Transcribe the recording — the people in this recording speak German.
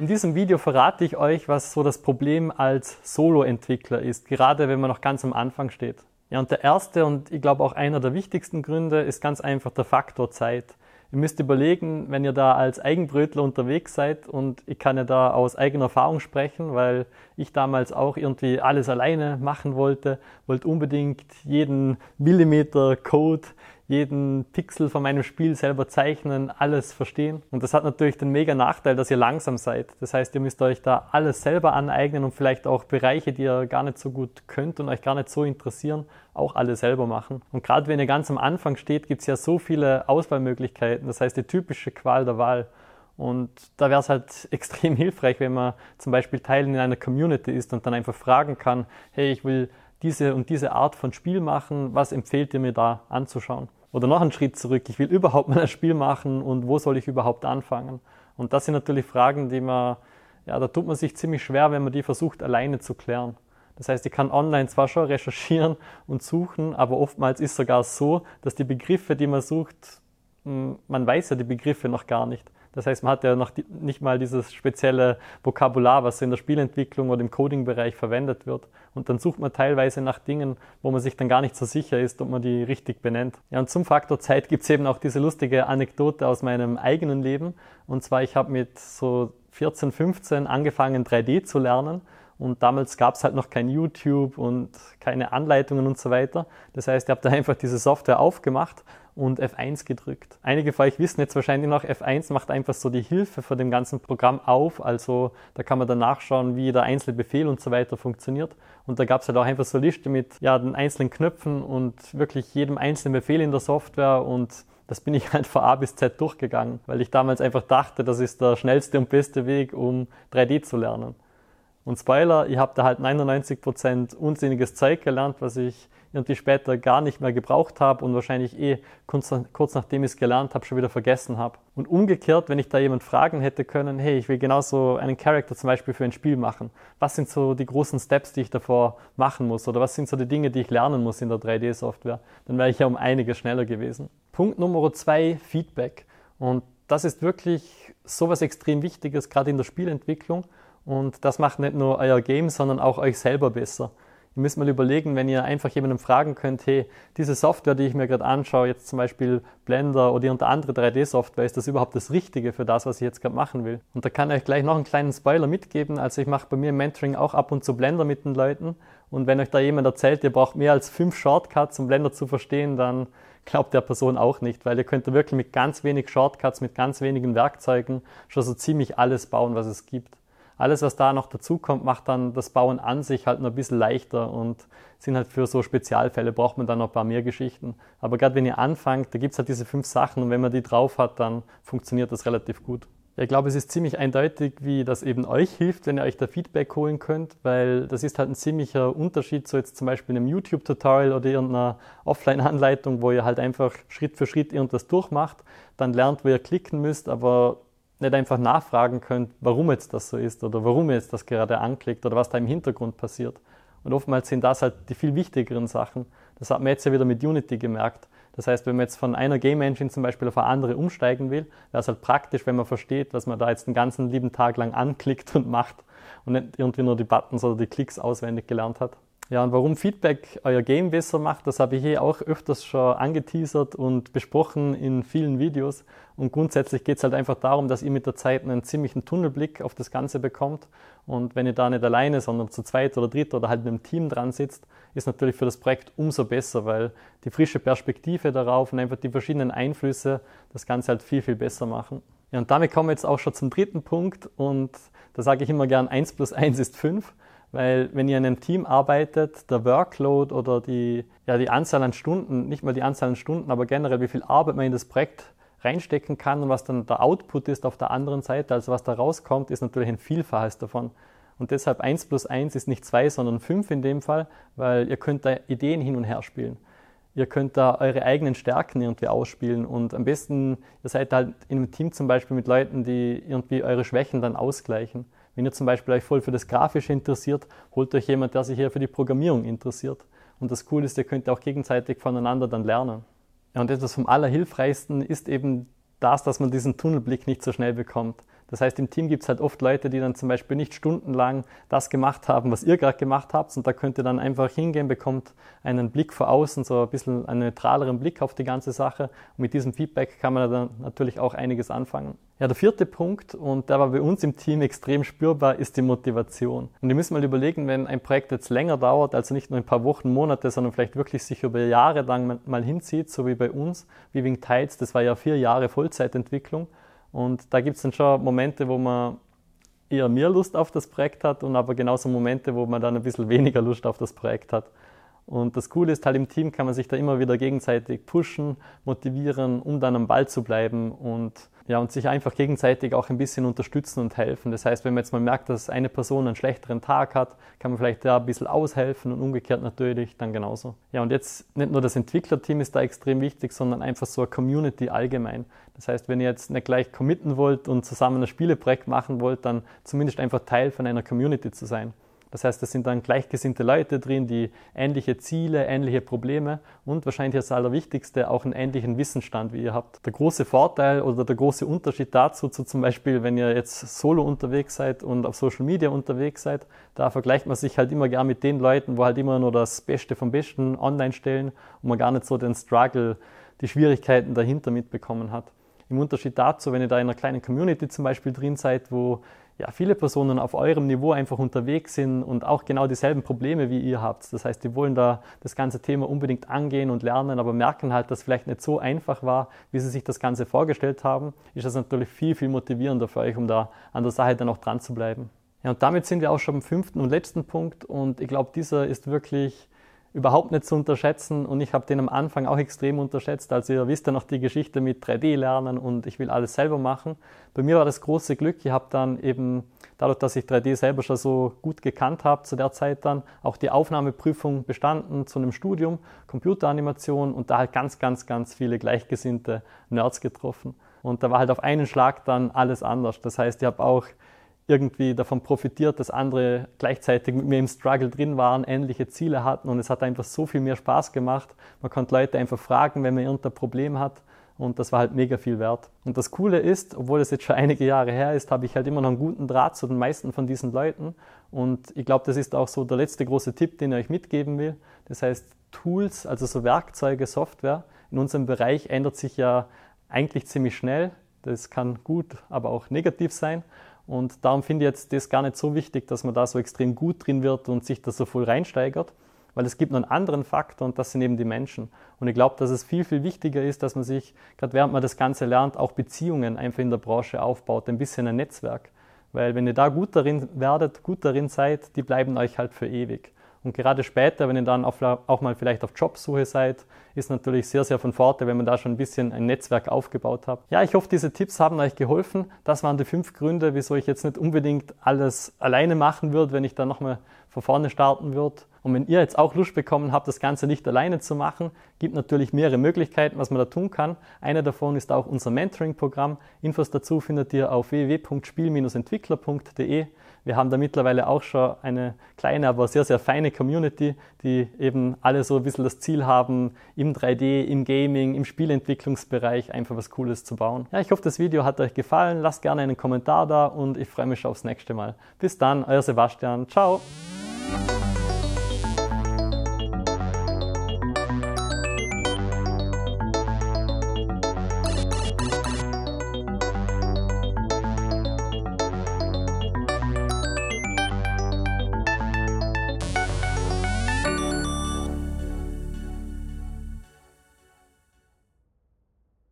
In diesem Video verrate ich euch, was so das Problem als Solo-Entwickler ist, gerade wenn man noch ganz am Anfang steht. Ja, und der erste und ich glaube auch einer der wichtigsten Gründe ist ganz einfach der Faktor Zeit. Ihr müsst überlegen, wenn ihr da als Eigenbrötler unterwegs seid und ich kann ja da aus eigener Erfahrung sprechen, weil ich damals auch irgendwie alles alleine machen wollte, wollte unbedingt jeden Millimeter Code, jeden Pixel von meinem Spiel selber zeichnen, alles verstehen. Und das hat natürlich den mega Nachteil, dass ihr langsam seid. Das heißt, ihr müsst euch da alles selber aneignen und vielleicht auch Bereiche, die ihr gar nicht so gut könnt und euch gar nicht so interessieren, auch alle selber machen. Und gerade wenn ihr ganz am Anfang steht, gibt es ja so viele Auswahlmöglichkeiten. Das heißt, die typische Qual der Wahl. Und da wäre es halt extrem hilfreich, wenn man zum Beispiel Teil in einer Community ist und dann einfach fragen kann, hey, ich will diese und diese Art von Spiel machen, was empfehlt ihr mir da anzuschauen? Oder noch einen Schritt zurück. Ich will überhaupt mal ein Spiel machen und wo soll ich überhaupt anfangen? Und das sind natürlich Fragen, die man, ja, da tut man sich ziemlich schwer, wenn man die versucht alleine zu klären. Das heißt, ich kann online zwar schon recherchieren und suchen, aber oftmals ist sogar so, dass die Begriffe, die man sucht, hm, man weiß ja die Begriffe noch gar nicht. Das heißt, man hat ja noch nicht mal dieses spezielle Vokabular, was in der Spielentwicklung oder im Coding-Bereich verwendet wird. Und dann sucht man teilweise nach Dingen, wo man sich dann gar nicht so sicher ist, ob man die richtig benennt. Ja, und zum Faktor Zeit gibt es eben auch diese lustige Anekdote aus meinem eigenen Leben. Und zwar, ich habe mit so 14, 15 angefangen, 3D zu lernen. Und damals gab es halt noch kein YouTube und keine Anleitungen und so weiter. Das heißt, ich habe da einfach diese Software aufgemacht und F1 gedrückt. Einige von euch wissen jetzt wahrscheinlich noch, F1 macht einfach so die Hilfe für dem ganzen Programm auf. Also da kann man dann nachschauen, wie der einzelne Befehl und so weiter funktioniert. Und da gab es halt auch einfach so Liste mit ja, den einzelnen Knöpfen und wirklich jedem einzelnen Befehl in der Software und das bin ich halt von A bis Z durchgegangen, weil ich damals einfach dachte, das ist der schnellste und beste Weg, um 3D zu lernen. Und Spoiler, ich habe da halt 99% unsinniges Zeug gelernt, was ich irgendwie später gar nicht mehr gebraucht habe und wahrscheinlich eh kurz, kurz nachdem ich es gelernt habe, schon wieder vergessen habe. Und umgekehrt, wenn ich da jemand fragen hätte können, hey, ich will genauso einen Charakter zum Beispiel für ein Spiel machen. Was sind so die großen Steps, die ich davor machen muss? Oder was sind so die Dinge, die ich lernen muss in der 3D-Software? Dann wäre ich ja um einiges schneller gewesen. Punkt Nummer zwei, Feedback. Und das ist wirklich sowas extrem Wichtiges, gerade in der Spielentwicklung. Und das macht nicht nur euer Game, sondern auch euch selber besser. Ihr müsst mal überlegen, wenn ihr einfach jemandem fragen könnt, hey, diese Software, die ich mir gerade anschaue, jetzt zum Beispiel Blender oder irgendeine andere 3D-Software, ist das überhaupt das Richtige für das, was ich jetzt gerade machen will? Und da kann ich euch gleich noch einen kleinen Spoiler mitgeben. Also ich mache bei mir im Mentoring auch ab und zu Blender mit den Leuten. Und wenn euch da jemand erzählt, ihr braucht mehr als fünf Shortcuts, um Blender zu verstehen, dann glaubt der Person auch nicht, weil ihr könnt wirklich mit ganz wenig Shortcuts, mit ganz wenigen Werkzeugen schon so ziemlich alles bauen, was es gibt alles, was da noch dazukommt, macht dann das Bauen an sich halt noch ein bisschen leichter und sind halt für so Spezialfälle braucht man dann noch ein paar mehr Geschichten. Aber gerade wenn ihr anfangt, da gibt es halt diese fünf Sachen und wenn man die drauf hat, dann funktioniert das relativ gut. ich glaube, es ist ziemlich eindeutig, wie das eben euch hilft, wenn ihr euch da Feedback holen könnt, weil das ist halt ein ziemlicher Unterschied zu jetzt zum Beispiel einem YouTube-Tutorial oder irgendeiner Offline-Anleitung, wo ihr halt einfach Schritt für Schritt irgendwas durchmacht, dann lernt, wo ihr klicken müsst, aber nicht einfach nachfragen könnt, warum jetzt das so ist oder warum ihr jetzt das gerade anklickt oder was da im Hintergrund passiert. Und oftmals sind das halt die viel wichtigeren Sachen. Das hat man jetzt ja wieder mit Unity gemerkt. Das heißt, wenn man jetzt von einer Game Engine zum Beispiel auf eine andere umsteigen will, wäre es halt praktisch, wenn man versteht, was man da jetzt den ganzen lieben Tag lang anklickt und macht und nicht irgendwie nur die Buttons oder die Klicks auswendig gelernt hat. Ja, und warum Feedback euer Game besser macht, das habe ich hier auch öfters schon angeteasert und besprochen in vielen Videos. Und grundsätzlich geht es halt einfach darum, dass ihr mit der Zeit einen ziemlichen Tunnelblick auf das Ganze bekommt. Und wenn ihr da nicht alleine, sondern zu zweit oder dritt oder halt mit einem Team dran sitzt, ist natürlich für das Projekt umso besser, weil die frische Perspektive darauf und einfach die verschiedenen Einflüsse das Ganze halt viel, viel besser machen. Ja, und damit kommen wir jetzt auch schon zum dritten Punkt. Und da sage ich immer gern, 1 plus 1 ist 5. Weil wenn ihr in einem Team arbeitet, der Workload oder die, ja, die Anzahl an Stunden, nicht mal die Anzahl an Stunden, aber generell wie viel Arbeit man in das Projekt reinstecken kann und was dann der Output ist auf der anderen Seite, also was da rauskommt, ist natürlich ein Vielfaches davon. Und deshalb 1 plus 1 ist nicht 2, sondern 5 in dem Fall, weil ihr könnt da Ideen hin und her spielen. Ihr könnt da eure eigenen Stärken irgendwie ausspielen und am besten, ihr seid halt in einem Team zum Beispiel mit Leuten, die irgendwie eure Schwächen dann ausgleichen. Wenn ihr zum Beispiel euch voll für das Grafische interessiert, holt euch jemand, der sich hier für die Programmierung interessiert. Und das Coole ist, ihr könnt auch gegenseitig voneinander dann lernen. Ja, und etwas vom Allerhilfreichsten ist eben das, dass man diesen Tunnelblick nicht so schnell bekommt. Das heißt, im Team gibt es halt oft Leute, die dann zum Beispiel nicht stundenlang das gemacht haben, was ihr gerade gemacht habt. Und da könnt ihr dann einfach hingehen, bekommt einen Blick vor außen, so ein bisschen einen neutraleren Blick auf die ganze Sache. Und mit diesem Feedback kann man dann natürlich auch einiges anfangen. Ja, der vierte Punkt, und der war bei uns im Team extrem spürbar, ist die Motivation. Und ihr müsst mal überlegen, wenn ein Projekt jetzt länger dauert, also nicht nur ein paar Wochen, Monate, sondern vielleicht wirklich sich über Jahre lang mal hinzieht, so wie bei uns, wie wegen Tides, das war ja vier Jahre Vollzeitentwicklung. Und da gibt es dann schon Momente, wo man eher mehr Lust auf das Projekt hat und aber genauso Momente, wo man dann ein bisschen weniger Lust auf das Projekt hat. Und das Coole ist halt im Team kann man sich da immer wieder gegenseitig pushen, motivieren, um dann am Ball zu bleiben und ja, und sich einfach gegenseitig auch ein bisschen unterstützen und helfen. Das heißt, wenn man jetzt mal merkt, dass eine Person einen schlechteren Tag hat, kann man vielleicht da ein bisschen aushelfen und umgekehrt natürlich dann genauso. Ja, und jetzt nicht nur das Entwicklerteam ist da extrem wichtig, sondern einfach so eine Community allgemein. Das heißt, wenn ihr jetzt nicht gleich committen wollt und zusammen ein Spieleprojekt machen wollt, dann zumindest einfach Teil von einer Community zu sein. Das heißt, es sind dann gleichgesinnte Leute drin, die ähnliche Ziele, ähnliche Probleme und wahrscheinlich das Allerwichtigste auch einen ähnlichen Wissensstand wie ihr habt. Der große Vorteil oder der große Unterschied dazu, zu zum Beispiel, wenn ihr jetzt solo unterwegs seid und auf Social Media unterwegs seid, da vergleicht man sich halt immer gern mit den Leuten, wo halt immer nur das Beste vom Besten online stellen und man gar nicht so den Struggle, die Schwierigkeiten dahinter mitbekommen hat. Im Unterschied dazu, wenn ihr da in einer kleinen Community zum Beispiel drin seid, wo ja, viele Personen auf eurem Niveau einfach unterwegs sind und auch genau dieselben Probleme wie ihr habt. Das heißt, die wollen da das ganze Thema unbedingt angehen und lernen, aber merken halt, dass es vielleicht nicht so einfach war, wie sie sich das Ganze vorgestellt haben, ist das natürlich viel, viel motivierender für euch, um da an der Sache dann auch dran zu bleiben. Ja, und damit sind wir auch schon beim fünften und letzten Punkt und ich glaube, dieser ist wirklich überhaupt nicht zu unterschätzen und ich habe den am Anfang auch extrem unterschätzt. Also ihr wisst ja noch die Geschichte mit 3D lernen und ich will alles selber machen. Bei mir war das große Glück, ich habe dann eben dadurch, dass ich 3D selber schon so gut gekannt habe, zu der Zeit dann auch die Aufnahmeprüfung bestanden zu einem Studium Computeranimation und da halt ganz, ganz, ganz viele gleichgesinnte Nerds getroffen. Und da war halt auf einen Schlag dann alles anders. Das heißt, ich habe auch irgendwie davon profitiert, dass andere gleichzeitig mit mir im Struggle drin waren, ähnliche Ziele hatten und es hat einfach so viel mehr Spaß gemacht. Man konnte Leute einfach fragen, wenn man irgendein Problem hat und das war halt mega viel wert. Und das Coole ist, obwohl es jetzt schon einige Jahre her ist, habe ich halt immer noch einen guten Draht zu den meisten von diesen Leuten und ich glaube, das ist auch so der letzte große Tipp, den ich euch mitgeben will. Das heißt, Tools, also so Werkzeuge, Software in unserem Bereich ändert sich ja eigentlich ziemlich schnell. Das kann gut, aber auch negativ sein. Und darum finde ich jetzt das gar nicht so wichtig, dass man da so extrem gut drin wird und sich da so voll reinsteigert, weil es gibt noch einen anderen Faktor und das sind eben die Menschen. Und ich glaube, dass es viel, viel wichtiger ist, dass man sich, gerade während man das Ganze lernt, auch Beziehungen einfach in der Branche aufbaut, ein bisschen ein Netzwerk. Weil wenn ihr da gut darin werdet, gut darin seid, die bleiben euch halt für ewig. Und gerade später, wenn ihr dann auch mal vielleicht auf Jobsuche seid, ist natürlich sehr, sehr von Vorteil, wenn man da schon ein bisschen ein Netzwerk aufgebaut hat. Ja, ich hoffe, diese Tipps haben euch geholfen. Das waren die fünf Gründe, wieso ich jetzt nicht unbedingt alles alleine machen würde, wenn ich da nochmal von vorne starten würde. Und wenn ihr jetzt auch Lust bekommen habt, das Ganze nicht alleine zu machen, gibt natürlich mehrere Möglichkeiten, was man da tun kann. Eine davon ist auch unser Mentoring-Programm. Infos dazu findet ihr auf www.spiel-entwickler.de. Wir haben da mittlerweile auch schon eine kleine, aber sehr, sehr feine Community, die eben alle so ein bisschen das Ziel haben, im 3D, im Gaming, im Spielentwicklungsbereich einfach was Cooles zu bauen. Ja, ich hoffe, das Video hat euch gefallen. Lasst gerne einen Kommentar da und ich freue mich schon aufs nächste Mal. Bis dann, euer Sebastian. Ciao.